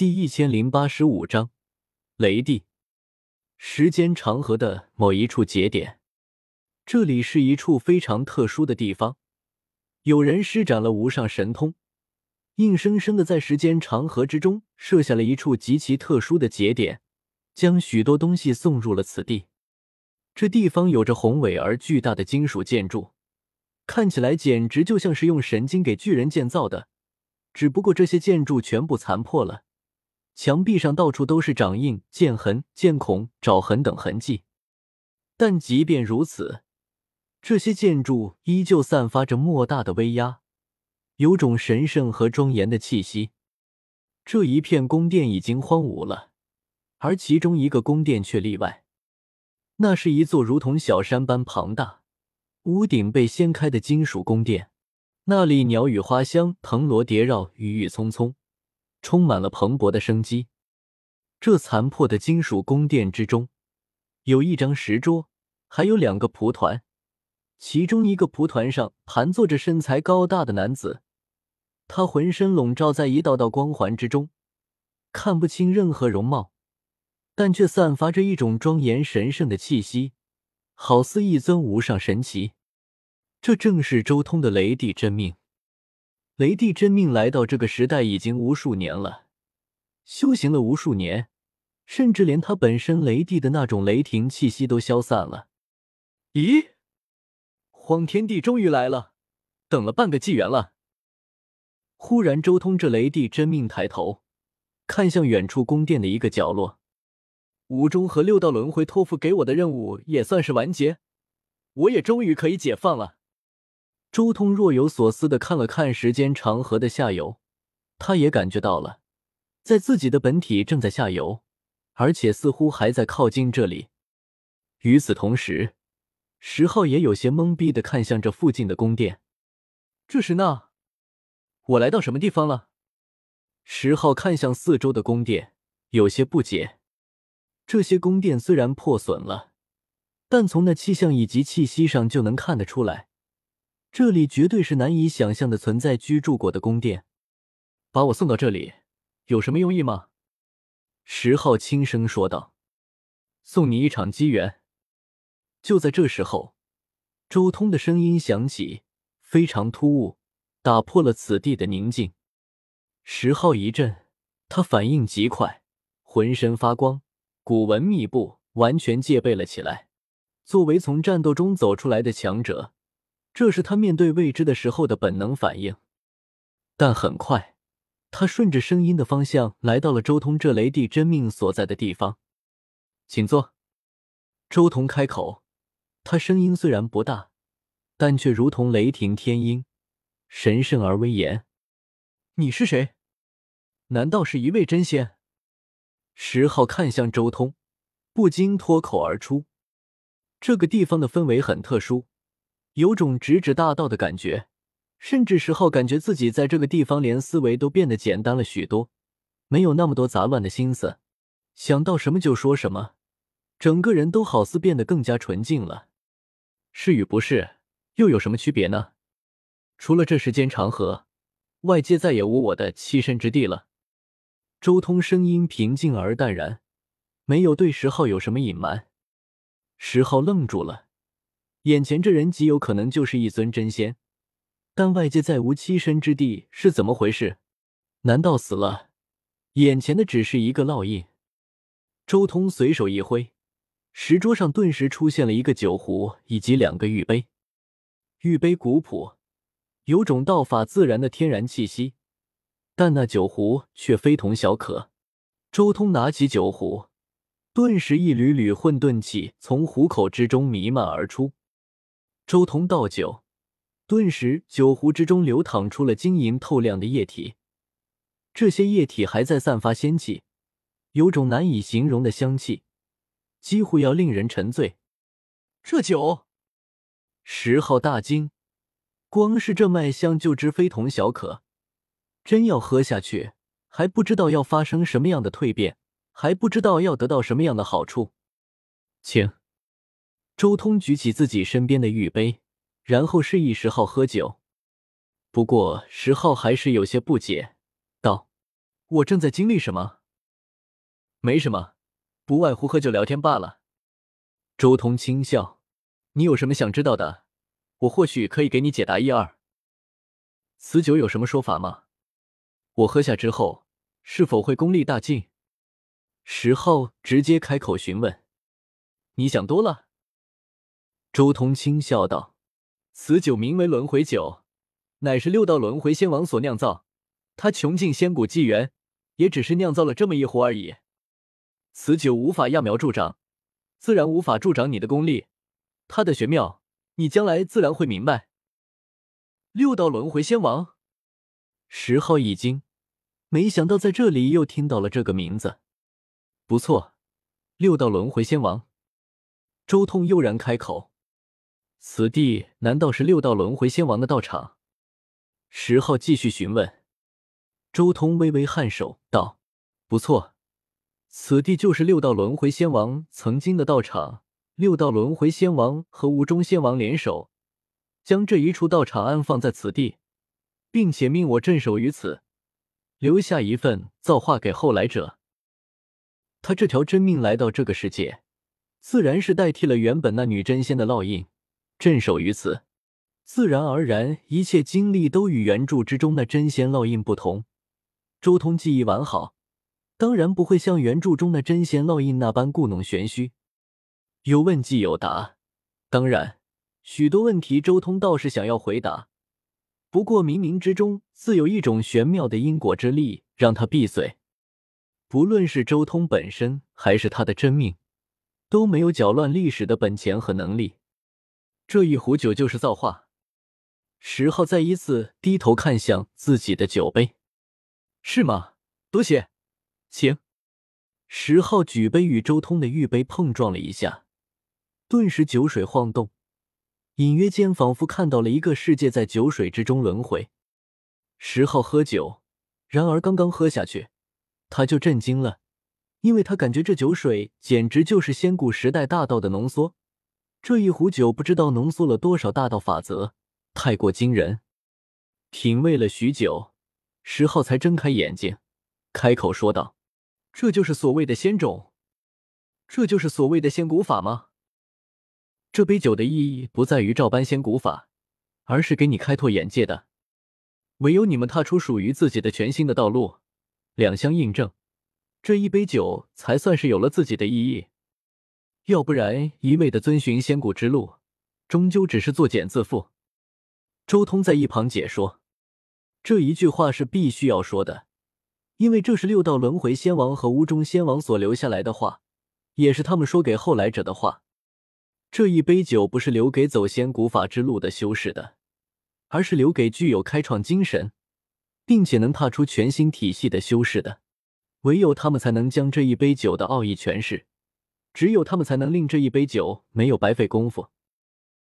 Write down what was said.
第一千零八十五章雷帝。时间长河的某一处节点，这里是一处非常特殊的地方。有人施展了无上神通，硬生生的在时间长河之中设下了一处极其特殊的节点，将许多东西送入了此地。这地方有着宏伟而巨大的金属建筑，看起来简直就像是用神经给巨人建造的。只不过这些建筑全部残破了。墙壁上到处都是掌印、剑痕、剑孔、爪痕等痕迹，但即便如此，这些建筑依旧散发着莫大的威压，有种神圣和庄严的气息。这一片宫殿已经荒芜了，而其中一个宫殿却例外，那是一座如同小山般庞大、屋顶被掀开的金属宫殿，那里鸟语花香、藤萝叠绕、郁郁葱葱。充满了蓬勃的生机。这残破的金属宫殿之中，有一张石桌，还有两个蒲团。其中一个蒲团上盘坐着身材高大的男子，他浑身笼罩在一道道光环之中，看不清任何容貌，但却散发着一种庄严神圣的气息，好似一尊无上神奇。这正是周通的雷帝真命。雷帝真命来到这个时代已经无数年了，修行了无数年，甚至连他本身雷帝的那种雷霆气息都消散了。咦，荒天帝终于来了，等了半个纪元了。忽然，周通这雷帝真命抬头，看向远处宫殿的一个角落，无中和六道轮回托付给我的任务也算是完结，我也终于可以解放了。周通若有所思的看了看时间长河的下游，他也感觉到了，在自己的本体正在下游，而且似乎还在靠近这里。与此同时，石浩也有些懵逼的看向这附近的宫殿。这是那，我来到什么地方了？石浩看向四周的宫殿，有些不解。这些宫殿虽然破损了，但从那气象以及气息上就能看得出来。这里绝对是难以想象的存在居住过的宫殿。把我送到这里，有什么用意吗？石浩轻声说道：“送你一场机缘。”就在这时候，周通的声音响起，非常突兀，打破了此地的宁静。石浩一震，他反应极快，浑身发光，古文密布，完全戒备了起来。作为从战斗中走出来的强者。这是他面对未知的时候的本能反应，但很快，他顺着声音的方向来到了周通这雷帝真命所在的地方。请坐。周通开口，他声音虽然不大，但却如同雷霆天音，神圣而威严。你是谁？难道是一位真仙？石浩看向周通，不禁脱口而出：“这个地方的氛围很特殊。”有种直指大道的感觉，甚至石浩感觉自己在这个地方连思维都变得简单了许多，没有那么多杂乱的心思，想到什么就说什么，整个人都好似变得更加纯净了。是与不是又有什么区别呢？除了这时间长河，外界再也无我的栖身之地了。周通声音平静而淡然，没有对石浩有什么隐瞒。石浩愣住了。眼前这人极有可能就是一尊真仙，但外界再无栖身之地是怎么回事？难道死了？眼前的只是一个烙印。周通随手一挥，石桌上顿时出现了一个酒壶以及两个玉杯。玉杯古朴，有种道法自然的天然气息，但那酒壶却非同小可。周通拿起酒壶，顿时一缕缕混沌气从壶口之中弥漫而出。周通倒酒，顿时酒壶之中流淌出了晶莹透亮的液体，这些液体还在散发仙气，有种难以形容的香气，几乎要令人沉醉。这酒，石浩大惊，光是这脉香就知非同小可，真要喝下去，还不知道要发生什么样的蜕变，还不知道要得到什么样的好处。请。周通举起自己身边的玉杯，然后示意石浩喝酒。不过石浩还是有些不解，道：“我正在经历什么？没什么，不外乎喝酒聊天罢了。周通轻笑：“你有什么想知道的？我或许可以给你解答一二。此酒有什么说法吗？我喝下之后是否会功力大进？”石浩直接开口询问：“你想多了。”周通轻笑道：“此酒名为轮回酒，乃是六道轮回仙王所酿造。他穷尽仙古纪元，也只是酿造了这么一壶而已。此酒无法揠苗助长，自然无法助长你的功力。它的玄妙，你将来自然会明白。”六道轮回仙王，石浩一惊，没想到在这里又听到了这个名字。不错，六道轮回仙王。周通悠然开口：“此地难道是六道轮回仙王的道场？”石浩继续询问。周通微微颔首道：“不错，此地就是六道轮回仙王曾经的道场。六道轮回仙王和无中仙王联手，将这一处道场安放在此地，并且命我镇守于此，留下一份造化给后来者。”他这条真命来到这个世界，自然是代替了原本那女真仙的烙印，镇守于此。自然而然，一切经历都与原著之中的真仙烙印不同。周通记忆完好，当然不会像原著中的真仙烙印那般故弄玄虚。有问即有答，当然，许多问题周通倒是想要回答，不过冥冥之中自有一种玄妙的因果之力，让他闭嘴。不论是周通本身，还是他的真命，都没有搅乱历史的本钱和能力。这一壶酒就是造化。石浩再一次低头看向自己的酒杯，是吗？多谢，请。石浩举杯与周通的玉杯碰撞了一下，顿时酒水晃动，隐约间仿佛看到了一个世界在酒水之中轮回。石浩喝酒，然而刚刚喝下去。他就震惊了，因为他感觉这酒水简直就是仙古时代大道的浓缩。这一壶酒不知道浓缩了多少大道法则，太过惊人。品味了许久，石浩才睁开眼睛，开口说道：“这就是所谓的仙种，这就是所谓的仙古法吗？这杯酒的意义不在于照搬仙古法，而是给你开拓眼界的。唯有你们踏出属于自己的全新的道路。”两相印证，这一杯酒才算是有了自己的意义。要不然，一味的遵循仙古之路，终究只是作茧自缚。周通在一旁解说，这一句话是必须要说的，因为这是六道轮回仙王和无中仙王所留下来的话，也是他们说给后来者的话。这一杯酒不是留给走仙古法之路的修士的，而是留给具有开创精神。并且能踏出全新体系的修士的，唯有他们才能将这一杯酒的奥义诠释，只有他们才能令这一杯酒没有白费功夫。